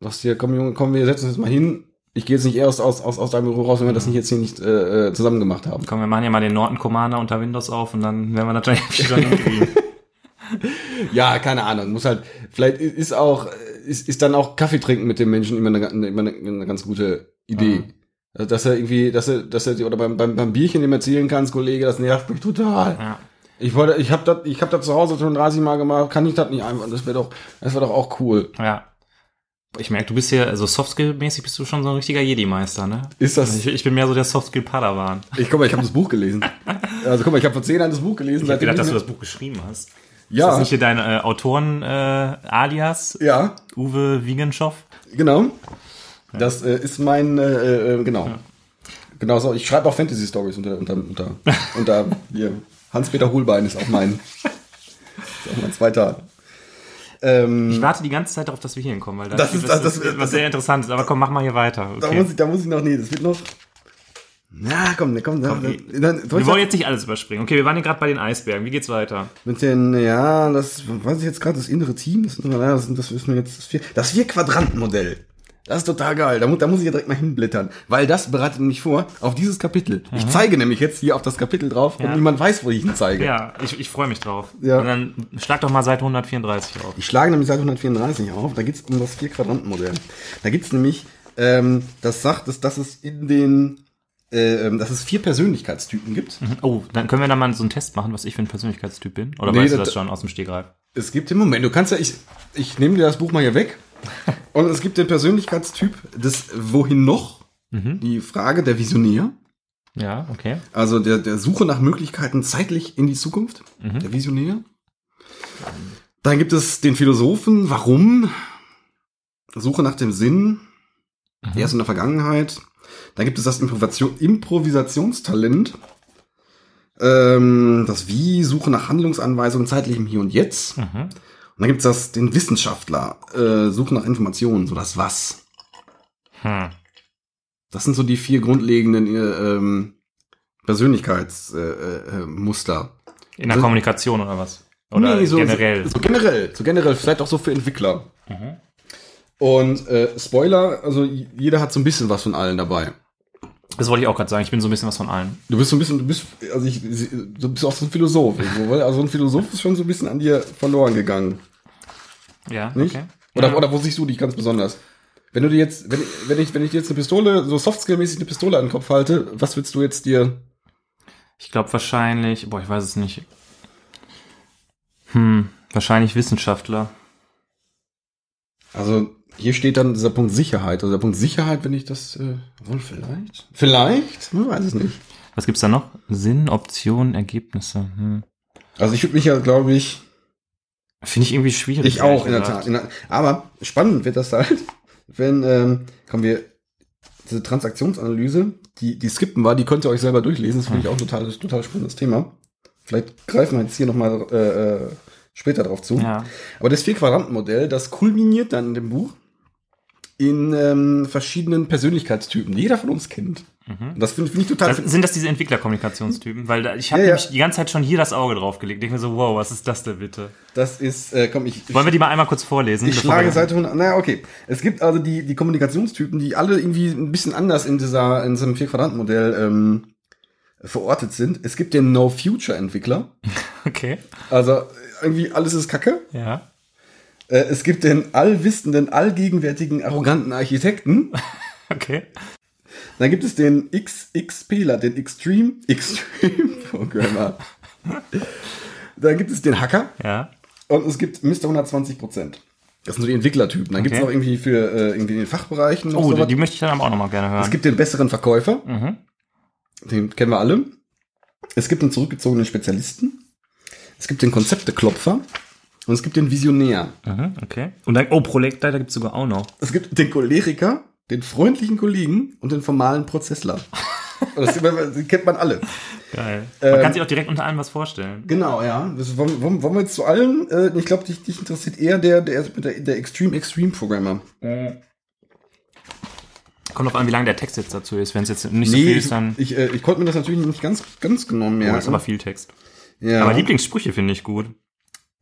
Sagst dir, komm Junge, komm, wir setzen uns mal hin. Ich gehe jetzt nicht erst aus, aus, aus deinem Büro raus, wenn wir das nicht jetzt hier nicht äh, äh, zusammen gemacht haben. Komm, wir machen ja mal den Norton Commander unter Windows auf und dann werden wir natürlich (laughs) schon hinkriegen. Ja, keine Ahnung. Muss halt, vielleicht ist auch, ist, ist dann auch Kaffee trinken mit dem Menschen immer eine, immer eine, eine ganz gute Idee. Also, dass er irgendwie, dass er, dass er, oder beim, beim, beim Bierchen dem erzählen kannst, Kollege, das nervt mich total. Ja. Ich wollte, ich habe das, ich habe das zu Hause schon 30 Mal gemacht, kann ich das nicht einfach, das wäre doch, das wäre doch auch cool. ja. Ich merke, du bist hier, also Softskill-mäßig bist du schon so ein richtiger Jedi-Meister, ne? Ist das, Ich, ich bin mehr so der Softskill-Padawan. ich guck mal, ich habe das Buch gelesen. (laughs) Also guck mal, ich habe vor 10 Jahren das Buch gelesen. Ich hab gedacht, dass du das Buch geschrieben hast. Ist ja, das nicht hier dein äh, Autoren-Alias? ja, Uwe Wiegenschow? genau. Das äh, ist mein, äh, äh, genau. Genau so. Ich schreibe auch Fantasy Stories unter, unter, unter, (laughs) unter hier Hans-Peter Hohlbein ist auch mein, (laughs) ist auch mein zweiter. Ähm, Ich warte die ganze Zeit darauf, dass wir hier hinkommen, weil das, Das ist- das, das- das- was sehr interessant ist. Aber komm, mach mal hier weiter. da, Okay. muss ich, da muss ich noch, nee, das wird noch. Na, komm, ne, komm, dann, Komm, dann, dann, soll Wir wollen jetzt nicht alles überspringen. Okay, wir waren hier gerade bei den Eisbergen. Wie geht's weiter? mit den, ja, das weiß ich jetzt gerade, das innere Team, das, ja, das, das wissen wir jetzt, das vier, das ist total geil. Da, mu- da muss ich ja direkt mal hinblättern. Weil das bereitet mich vor auf dieses Kapitel. Ich zeige nämlich jetzt hier auf das Kapitel drauf Ja. und niemand weiß, wo ich ihn zeige. Ja, ich, ich freue mich drauf. Ja. Und dann schlag doch mal Seite 134 auf. Ich schlage nämlich Seite 134 auf, da geht es um das Vier-Quadranten-Modell. Da gibt es nämlich, ähm, das sagt, dass, dass es in den, äh, ähm, dass es vier Persönlichkeitstypen gibt. Oh, dann können wir da mal so einen Test machen, was ich für ein Persönlichkeitstyp bin. Oder Nee, weißt du das- das schon aus dem Stegreif? Es gibt im Moment, du kannst ja, ich, ich nehme dir das Buch mal hier weg. Und es gibt den Persönlichkeitstyp des Wohin noch? Die Frage der Visionär. Ja, okay. Also der, der Suche nach Möglichkeiten zeitlich in die Zukunft. Der Visionär. Dann gibt es den Philosophen. Warum? Suche nach dem Sinn. Erst in der Vergangenheit. Dann gibt es das Improvisation, Improvisationstalent. Ähm, das Wie, Suche nach Handlungsanweisungen, zeitlichem Hier und Jetzt. Mhm. Und dann gibt es das, den Wissenschaftler, äh, Suche nach Informationen, so das Was. Hm. Das sind so die vier grundlegenden äh, ähm, Persönlichkeitsmuster. Äh, äh. In der So- Kommunikation oder was? Oder Nee, so, generell? So, so generell, so generell, vielleicht auch so für Entwickler. Mhm. Und äh, Spoiler, also jeder hat so ein bisschen was von allen dabei. Das wollte ich auch gerade sagen. Ich bin so ein bisschen was von allen. Du bist so ein bisschen, du bist, also ich, du bist auch so ein Philosoph also ein Philosoph ist schon so ein bisschen an dir verloren gegangen, Ja, nicht? okay. Oder, ja. oder wo siehst du dich ganz besonders? Wenn du dir jetzt, wenn, ich- wenn ich, wenn ich dir jetzt eine Pistole, so Softskill-mäßig eine Pistole an den Kopf halte, was willst du jetzt dir? Ich glaube wahrscheinlich, boah, ich weiß es nicht. Hm, wahrscheinlich Wissenschaftler. Also hier steht dann dieser Punkt Sicherheit. Also der Punkt Sicherheit, wenn ich das, äh, wohl vielleicht? Vielleicht? Man weiß es nicht. Was gibt's da noch? Sinn, Optionen, Ergebnisse. Hm. Also ich würde mich ja, glaube ich, Finde ich irgendwie schwierig. ich auch in der. Tat. In der, aber spannend wird das halt, (laughs) wenn, ähm, kommen wir, diese Transaktionsanalyse, die, die skippen war, die könnt ihr euch selber durchlesen. Das finde ich auch ein total, total spannendes Thema. Vielleicht greifen wir jetzt hier nochmal äh, äh, später drauf zu. Ja. Aber das Vier-Quadranten-Modell, das kulminiert dann in dem Buch in ähm, verschiedenen Persönlichkeitstypen, die jeder von uns kennt. Und das finde find ich total. Mhm. Das, sind das diese Entwicklerkommunikationstypen? Weil ich habe Ja, ja. nämlich die ganze Zeit schon hier das Auge drauf gelegt. Denke mir so, wow, was ist das denn bitte? Das ist, äh, komm, ich, Wollen wir die mal einmal kurz vorlesen? ich schlage Seite 100. Naja, okay. Es gibt also die, die Kommunikationstypen, die alle irgendwie ein bisschen anders in dieser, in diesem Vier-Quadranten-Modell ähm, verortet sind. Es gibt den No-Future-Entwickler. (laughs) Okay. Also irgendwie alles ist Kacke. Ja. Äh, es gibt den allwissenden, allgegenwärtigen, arroganten Architekten. (laughs) Okay. Dann gibt es den XXPler, den Extreme, (laughs) Extreme Programmer. Dann gibt es den Hacker Ja. und es gibt Mr. 120 Prozent. Das sind so die Entwicklertypen. Dann gibt es Okay. noch irgendwie für äh, irgendwie in den Fachbereichen Oh, die, die möchte ich dann aber auch nochmal gerne hören. Es gibt den besseren Verkäufer, mhm. den kennen wir alle. Es gibt den zurückgezogenen Spezialisten. Es gibt den Konzepteklopfer und es gibt den Visionär. Mhm, okay. Und dann, oh, Projektleiter gibt's sogar auch noch. Es gibt den Choleriker, den freundlichen Kollegen und den formalen Prozessler. Das die (laughs) kennt man alle. Geil. Man Ähm, kann sich auch direkt unter allem was vorstellen. Genau, ja. Das wollen, wollen, wollen wir jetzt zu allen? Äh, ich glaube, dich, dich interessiert eher der, der, der, der Extreme Extreme Programmer. Kommt drauf an, wie lang der Text jetzt dazu ist. Wenn es jetzt nicht so viel ist, dann. ich, äh, ich konnte mir das natürlich nicht ganz, ganz genau Oh, merken. ist aber viel Text. ja. Aber Lieblingssprüche finde ich gut.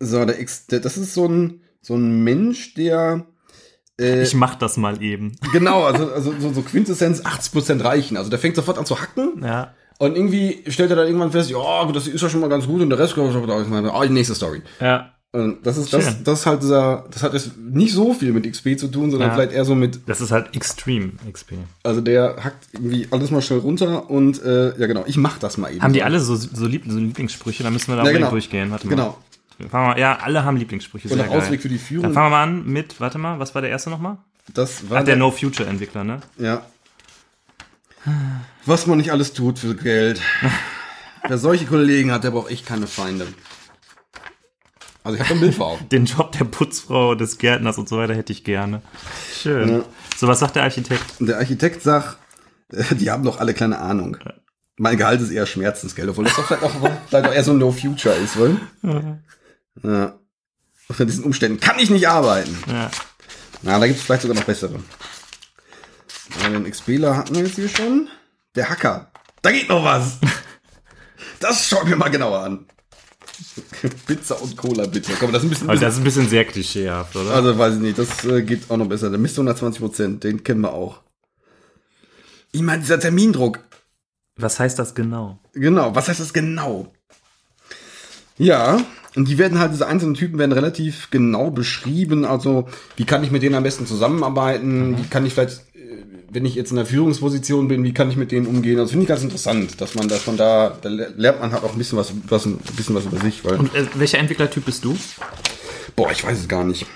So, der, Ex, der, das ist so ein, so ein Mensch, der äh, Ich mach das mal eben. genau, also, (laughs) also so, so Quintessenz 80% reichen. Also der fängt sofort an zu hacken Ja. und irgendwie stellt er dann irgendwann fest, ja, das ist ja schon mal ganz gut und der Rest, oh, die nächste Story. Ja. Und das ist das, Schön. das ist halt dieser, das hat jetzt nicht so viel mit XP zu tun, sondern Ja. vielleicht eher so mit Das ist halt Extreme XP. Also der hackt irgendwie alles mal schnell runter und äh, ja genau, ich mach das mal eben. Haben die so. alle so, so, Lieb so Lieblingssprüche? Dann müssen wir da Ja, genau. durchgehen. Warte mal. Genau. Fangen wir, ja, alle haben Lieblingssprüche. Und geil. Ausweg für die Führung. Dann fangen wir mal an mit, warte mal, was war der erste nochmal? Das war Ach, der No-Future-Entwickler, ne? Ja. Was man nicht alles tut für Geld. Wer solche Kollegen hat, der braucht echt keine Feinde. Also ich habe ein Bild vor Augen. (laughs) Den Job der Putzfrau, des Gärtners und so weiter hätte ich gerne. Schön. Ja. So, was sagt der Architekt? Der Architekt sagt, äh, die haben doch alle keine Ahnung. mein Gehalt ist eher Schmerzensgeld, obwohl das doch vielleicht auch, (laughs) vielleicht auch eher so ein No Future ist, weil. Ja. Unter diesen Umständen kann ich nicht arbeiten. Ja. Na, da gibt es vielleicht sogar noch bessere. Ja, den XPler hatten wir jetzt hier schon. Der Hacker. Da geht noch was. (laughs) Das schauen wir mal genauer an. (laughs) Pizza und Cola, bitte. Komm, das ist ein bisschen. Aber das ist ein bisschen sehr klischeehaft, oder? also weiß ich nicht, das äh, geht auch noch besser. Der misst 120 Prozent, den kennen wir auch. Ich meine, dieser Termindruck. Was heißt das genau? Genau, was heißt das genau? Ja, und die werden halt, diese einzelnen Typen werden relativ genau beschrieben. Also, wie kann ich mit denen am besten zusammenarbeiten? Wie kann ich vielleicht, äh, wenn ich jetzt in der Führungsposition bin, wie kann ich mit denen umgehen? Das finde ich ganz interessant, dass man, dass man da, da lernt man halt auch ein bisschen was, was ein bisschen was über sich, weil, Und äh, welcher Entwicklertyp bist du? boah, ich weiß es gar nicht.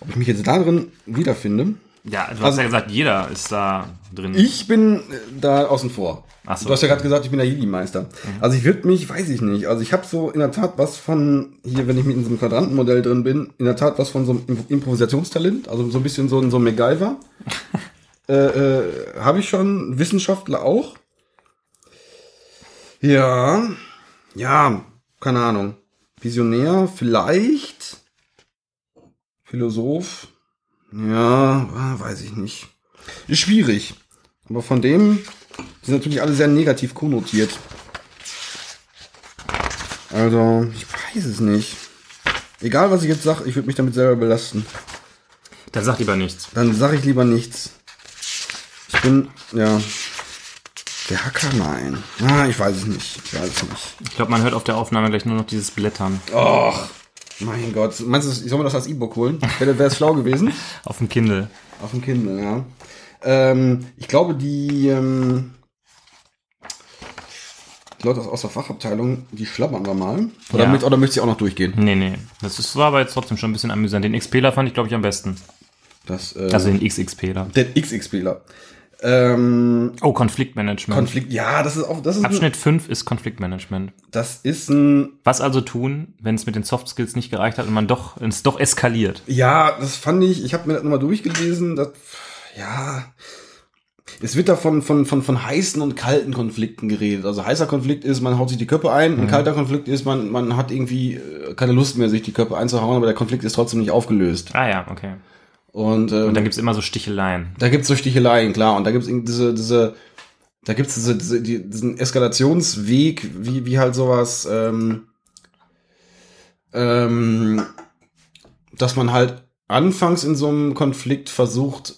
Ob ich mich jetzt da drin wiederfinde? Ja, du hast Also- ja gesagt, jeder ist da drin. Ich bin äh, da außen vor. Ach so. Du hast ja gerade gesagt, ich bin der Jedi-Meister. Also ich würde mich, weiß ich nicht, also ich habe so in der Tat was von, hier, wenn ich mit in so einem Quadrantenmodell drin bin, in der Tat was von so einem Im- Improvisationstalent, also so ein bisschen so ein, so ein MacGyver. (laughs) äh, äh, habe ich schon, Wissenschaftler auch. Ja, ja, keine Ahnung. Visionär, vielleicht. Philosoph, ja, ah, weiß ich nicht. Ist schwierig. Aber von dem sind natürlich alle sehr negativ konnotiert. Also, ich weiß es nicht. Egal, was ich jetzt sage, ich würde mich damit selber belasten. Dann sag lieber nichts. Dann sage ich lieber nichts. Ich bin, ja. Der Hacker, nein. Ah, ich weiß es nicht. Ich weiß es nicht. Ich glaube, man hört auf der Aufnahme gleich nur noch dieses Blättern Och, mein Gott. Meinst du, ich soll mir das als E-Book holen? Wäre es schlau gewesen? (laughs) auf dem Kindle. Auf dem Kindle, ja. Ähm, ich glaube, die, ähm, die Leute aus der Fachabteilung, die schlabbern wir mal. Oder, Ja. mit, oder möchte sie auch noch durchgehen? Nee, nee. Das ist, war aber jetzt trotzdem schon ein bisschen amüsant. Den XPler fand ich, glaube ich, am besten. Das, äh, Also den XXPler. der XXPler. Ähm, Oh, Konfliktmanagement. Konflikt, ja, das ist auch, das ist, ein, Abschnitt 5 ist Konfliktmanagement. das ist ein, Was also tun, wenn es mit den Soft Skills nicht gereicht hat und man doch, es doch eskaliert? ja, das fand ich, ich habe mir das nochmal durchgelesen, das, ja, es wird da von, von, von, von heißen und kalten Konflikten geredet. Also heißer Konflikt ist, man haut sich die Köpfe ein, ein kalter Konflikt ist, man, man hat irgendwie äh, keine Lust mehr, sich die Köpfe einzuhauen, aber der Konflikt ist trotzdem nicht aufgelöst. Ah ja, okay. Und, ähm, Und dann gibt's immer so Sticheleien. Da gibt's so Sticheleien, klar. Und da gibt's diese, diese, da gibt's diese, diese, die, diesen Eskalationsweg, wie, wie halt sowas, ähm, ähm, dass man halt anfangs in so einem Konflikt versucht,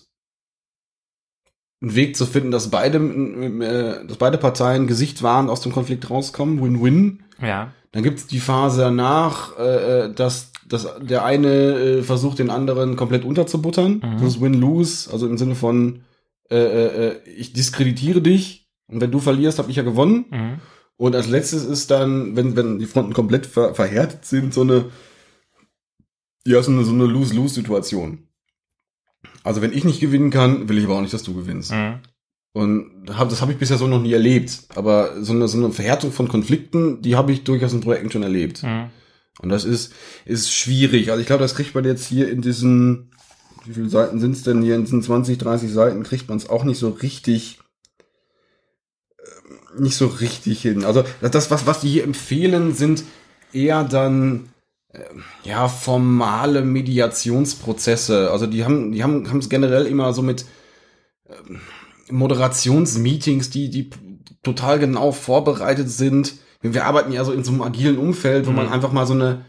einen Weg zu finden, dass beide, äh, dass beide Parteien gesichtwahrend aus dem Konflikt rauskommen, Win-Win. Ja. Dann gibt's die Phase danach, äh, dass, dass der eine äh, versucht, den anderen komplett unterzubuttern. Das ist Win-Lose, also im Sinne von, äh, äh, ich diskreditiere dich und wenn du verlierst, habe ich ja gewonnen. Mhm. Und als letztes ist dann, wenn, wenn die Fronten komplett ver verhärtet sind, so eine, ja, so eine, so eine Lose-Lose-Situation. Also wenn ich nicht gewinnen kann, will ich aber auch nicht, dass du gewinnst. Mhm. Und hab, das habe ich bisher so noch nie erlebt. Aber so eine, so eine Verhärtung von Konflikten, die habe ich durchaus in Projekten schon erlebt. Mhm. Und das ist, ist schwierig. Also ich glaube, das kriegt man jetzt hier in diesen, wie viele Seiten sind es denn hier? In diesen 20, 30 Seiten kriegt man es auch nicht so richtig, ähm, nicht so richtig hin. Also das, was, was die hier empfehlen, sind eher dann ähm, ja formale Mediationsprozesse. Also die haben, die haben, es generell immer so mit ähm, Moderationsmeetings, die, die total genau vorbereitet sind. Wir arbeiten ja so in so einem agilen Umfeld, wo man einfach mal so eine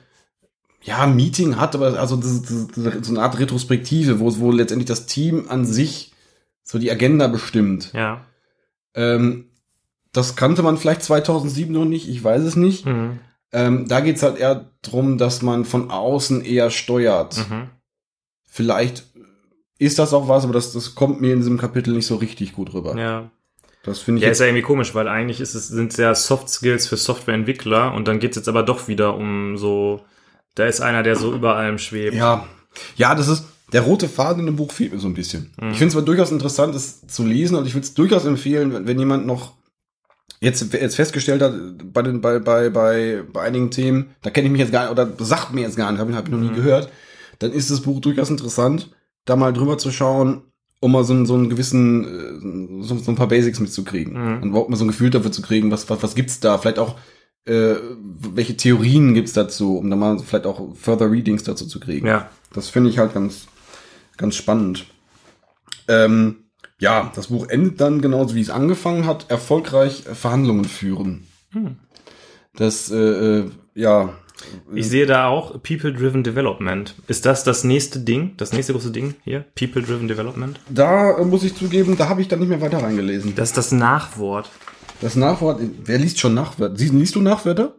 ja, Meeting hat, aber also das, das, das, so eine Art Retrospektive, wo, wo letztendlich das Team an sich so die Agenda bestimmt. Ja. Ähm, das kannte man vielleicht 2007 noch nicht, ich weiß es nicht. Mhm. Ähm, da geht's halt eher drum, dass man von außen eher steuert. Mhm. Vielleicht ist das auch was, aber das, das kommt mir in diesem Kapitel nicht so richtig gut rüber. Ja. Das finde ich Ja, ist ja irgendwie komisch, weil eigentlich ist es, sind es ja Soft Skills für Softwareentwickler und dann geht's jetzt aber doch wieder um so, da ist einer, der so über allem schwebt. ja, ja, das ist, der rote Faden in dem Buch fehlt mir so ein bisschen. Ich finde es aber durchaus interessant, es zu lesen und ich würde es durchaus empfehlen, wenn, wenn jemand noch jetzt, jetzt festgestellt hat, bei den, bei, bei, bei, bei einigen Themen, da kenne ich mich jetzt gar nicht, oder sagt mir jetzt gar nicht, habe ich, hab ich noch nie gehört, dann ist das Buch durchaus interessant, da mal drüber zu schauen, um mal so, einen- so einen gewissen, äh, so, so ein paar Basics mitzukriegen. Mhm. Und überhaupt mal so ein Gefühl dafür zu kriegen, was, was, was gibt's da? Vielleicht auch, äh, welche Theorien gibt's dazu, um da mal vielleicht auch further Readings dazu zu kriegen. Ja. Das finde ich halt ganz, ganz spannend. Ähm, ja, das Buch endet dann genauso wie es angefangen hat, erfolgreich Verhandlungen führen. Hm. Das, äh, äh, ja, Ich sehe da auch People-Driven Development. Ist das das nächste Ding, das nächste große Ding hier? People-Driven Development? da äh, muss ich zugeben, da habe ich dann nicht mehr weiter reingelesen. Das ist das Nachwort. Das Nachwort, wer liest schon Nachwörter? Liest du Nachwörter?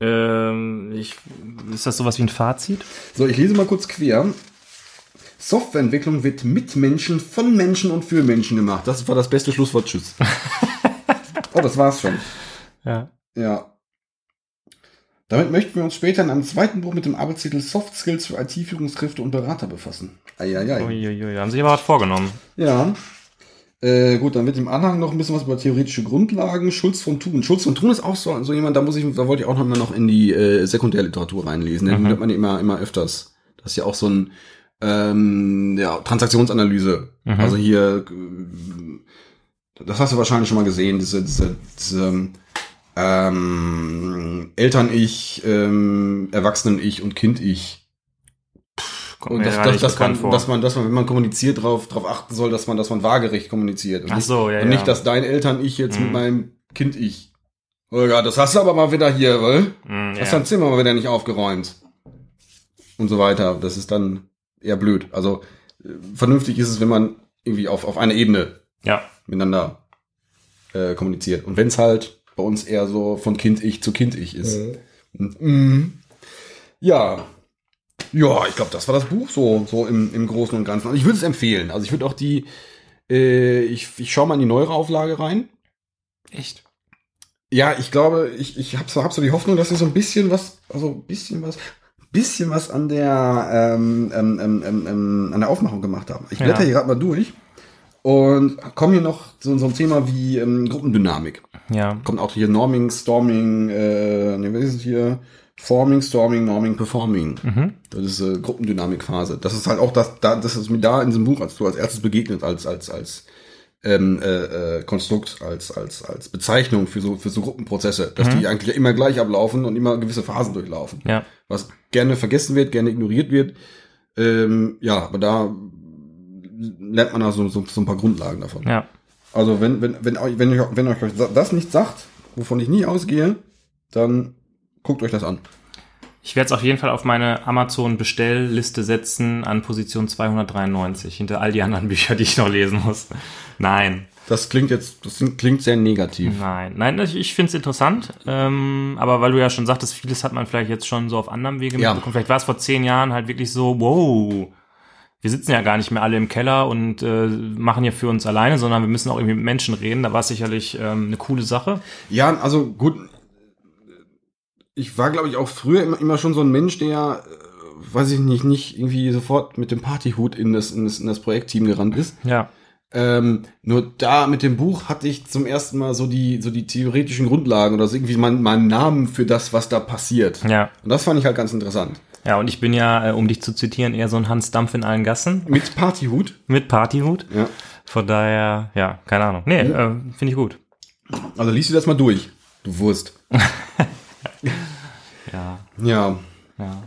Ähm, ich, ist das sowas wie ein Fazit? So, ich lese mal kurz quer. Softwareentwicklung wird mit Menschen, von Menschen und für Menschen gemacht. Das war das beste Schlusswort. Tschüss. (laughs) oh, das war's schon. Ja. Ja. Damit möchten wir uns später in einem zweiten Buch mit dem Arbeitstitel Soft Skills für IT-Führungskräfte und Berater befassen. Eieiei. Uiuiui, haben sich aber was vorgenommen. Ja. Äh, gut, dann wird im Anhang noch ein bisschen was über theoretische Grundlagen. Schulz von Thun. Schulz von Thun ist auch so, so jemand, da muss ich, da wollte ich auch noch in die äh, Sekundärliteratur reinlesen. Den Mhm. hört man immer, immer öfters. Das ist ja auch so ein ähm, ja, Transaktionsanalyse. Mhm. Also hier, äh, das hast du wahrscheinlich schon mal gesehen, diese, diese, diese ähm, Eltern-Ich, ähm, Erwachsenen-Ich und Kind-Ich. Und das, das, nicht dass, man, vor. dass man, dass man, wenn man kommuniziert, darauf drauf achten soll, dass man, dass man waagerecht kommuniziert. Und Ach so, ja, Und nicht, ja. dass dein Eltern-Ich jetzt mit Mhm. meinem Kind-Ich. Holger, das hast du aber mal wieder hier, weil? Mm, Hast ja. dein Zimmer mal wieder nicht aufgeräumt. Und so weiter. Das ist dann eher blöd. Also, äh, vernünftig ist es, wenn man irgendwie auf, auf einer Ebene ja. miteinander äh, kommuniziert. Und wenn es halt bei uns eher so von Kind-Ich zu Kind-Ich ist. Und, mhm. Ja. Ja, ich glaube, das war das Buch so, so im, im Großen und Ganzen. Und ich würde es empfehlen. Also ich würde auch die, äh, ich, ich schaue mal in die neuere Auflage rein. Echt? Ja, ich glaube, ich, ich habe so, hab so die Hoffnung, dass sie so ein bisschen was, also ein bisschen was, bisschen was an der, ähm, ähm, ähm, ähm, ähm, an der Aufmachung gemacht haben. Ich blätter Ja. hier gerade mal durch und komme hier noch so, so ein Thema wie ähm, Gruppendynamik. Ja. Kommt auch hier Norming, Storming, äh, ne, was ist es hier? Forming, Storming, Norming, Performing. Mhm. Das ist äh, Gruppendynamikphase. Das ist halt auch das, da, das ist mir da in diesem Buch als du als erstes begegnet als als als ähm, äh, äh, Konstrukt, als als als Bezeichnung für so für so Gruppenprozesse, dass die eigentlich immer gleich ablaufen und immer gewisse Phasen durchlaufen. Ja. Was gerne vergessen wird, gerne ignoriert wird. Ähm, ja, aber da lernt man also so, so ein paar Grundlagen davon. Ja. Also wenn wenn wenn euch wenn euch wenn euch das nicht sagt, wovon ich nie ausgehe, dann guckt euch das an. Ich werde es auf jeden Fall auf meine Amazon-Bestellliste setzen an Position 293, hinter all die anderen Bücher, die ich noch lesen muss. Nein, Das klingt jetzt, das klingt sehr negativ. nein, nein, ich, ich finde es interessant. Ähm, aber weil du ja schon sagtest, vieles hat man vielleicht jetzt schon so auf anderem Wege Ja. mitbekommen. Vielleicht war es vor zehn Jahren halt wirklich so, wow, wir sitzen ja gar nicht mehr alle im Keller und äh, machen hier für uns alleine, sondern wir müssen auch irgendwie mit Menschen reden. Da war es sicherlich ähm, eine coole Sache. Ja, also gut. Ich war, glaube ich, auch früher immer, immer schon so ein Mensch, der, äh, weiß ich nicht, nicht irgendwie sofort mit dem Partyhut in das, in das, in das Projektteam gerannt ist. Ja, Ähm, nur da mit dem Buch hatte ich zum ersten Mal so die, so die theoretischen Grundlagen oder so irgendwie meinen meinen Namen für das, was da passiert. ja. Und das fand ich halt ganz interessant. Ja, und ich bin ja, äh, um dich zu zitieren, eher so ein Hans Dampf in allen Gassen Mit Partyhut. mit Partyhut. Ja. Von daher, ja, keine Ahnung. Nee, äh, finde ich gut. Also liest du das mal durch, du Wurst. (laughs) Ja, Ja. ja.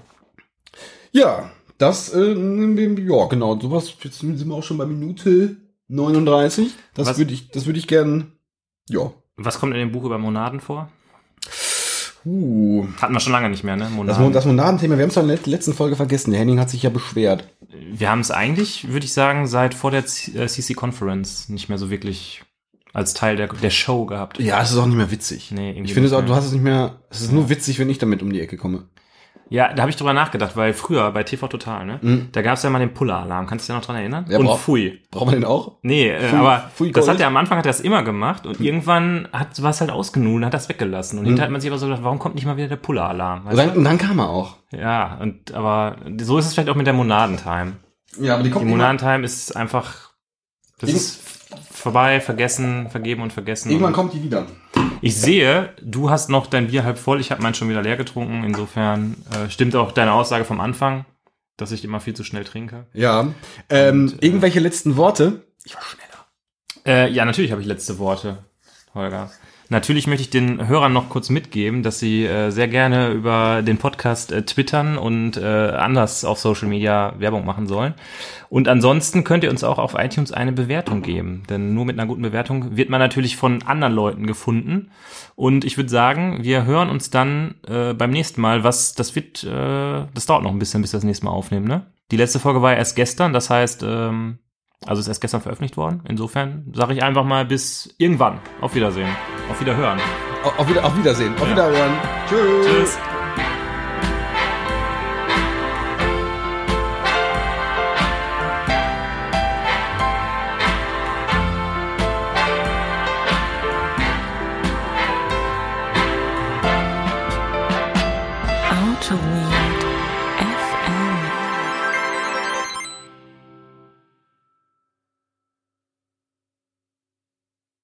Ja, das, äh, ja, genau, sowas, jetzt sind wir auch schon bei Minute 39. Das würde ich, das würde ich gern, ja. Was kommt in dem Buch über Monaden vor? Uh, Hatten wir schon lange nicht mehr, ne? das, Monaden. Mon- das Monadenthema, wir haben es in der let- letzten Folge vergessen. Der Henning hat sich ja beschwert. wir haben es eigentlich, würde ich sagen, seit vor der C- äh, CC Conference nicht mehr so wirklich als Teil der, der Show gehabt. Ja, es ist auch nicht mehr witzig. Nee, ich finde es auch, du hast es nicht mehr, es ist nur witzig, wenn ich damit um die Ecke komme. Ja, da habe ich drüber nachgedacht, weil früher bei TV Total, ne? Da gab es ja mal den Puller-Alarm. Kannst du dich noch dran erinnern? Ja, und brauch- Pfui. Braucht man den auch? Nee, äh, aber Pfui das hat er am Anfang hat er das immer gemacht und irgendwann hat war es halt ausgenudelt hat das weggelassen. Und hinterher hat man sich aber so gedacht, warum kommt nicht mal wieder der Puller-Alarm? Und dann, dann kam er auch. Ja, und aber so ist es vielleicht auch mit der Monadentime. Ja, aber die Die kommt immer, Monadentime ist einfach das Irgend- ist vorbei, vergessen, vergeben und vergessen. irgendwann Und kommt die wieder. Ich sehe, du hast noch dein Bier halb voll, ich habe meinen schon wieder leer getrunken. Insofern äh, stimmt auch deine Aussage vom Anfang. dass ich immer viel zu schnell trinke. Ja. Ähm, irgendwelche letzten Worte? Ich war schneller. Äh, ja, natürlich habe ich letzte Worte, Holger. Natürlich möchte ich den Hörern noch kurz mitgeben, dass sie äh, sehr gerne über den Podcast äh, twittern und äh, anders auf Social Media Werbung machen sollen. Und ansonsten könnt ihr uns auch auf iTunes eine Bewertung geben, denn nur mit einer guten Bewertung wird man natürlich von anderen Leuten gefunden. Und ich würde sagen, wir hören uns dann äh, beim nächsten Mal, was das wird, äh, das dauert noch ein bisschen, bis wir das nächste Mal aufnehmen, ne? Die letzte Folge war ja erst gestern, das heißt, ähm, also ist erst gestern veröffentlicht worden. Insofern sage ich einfach mal bis irgendwann. Auf Wiedersehen. Auf Wiederhören. Auf, wieder, auf Wiedersehen. Auf Ja. Wiederhören. Tschüss. Tschüss.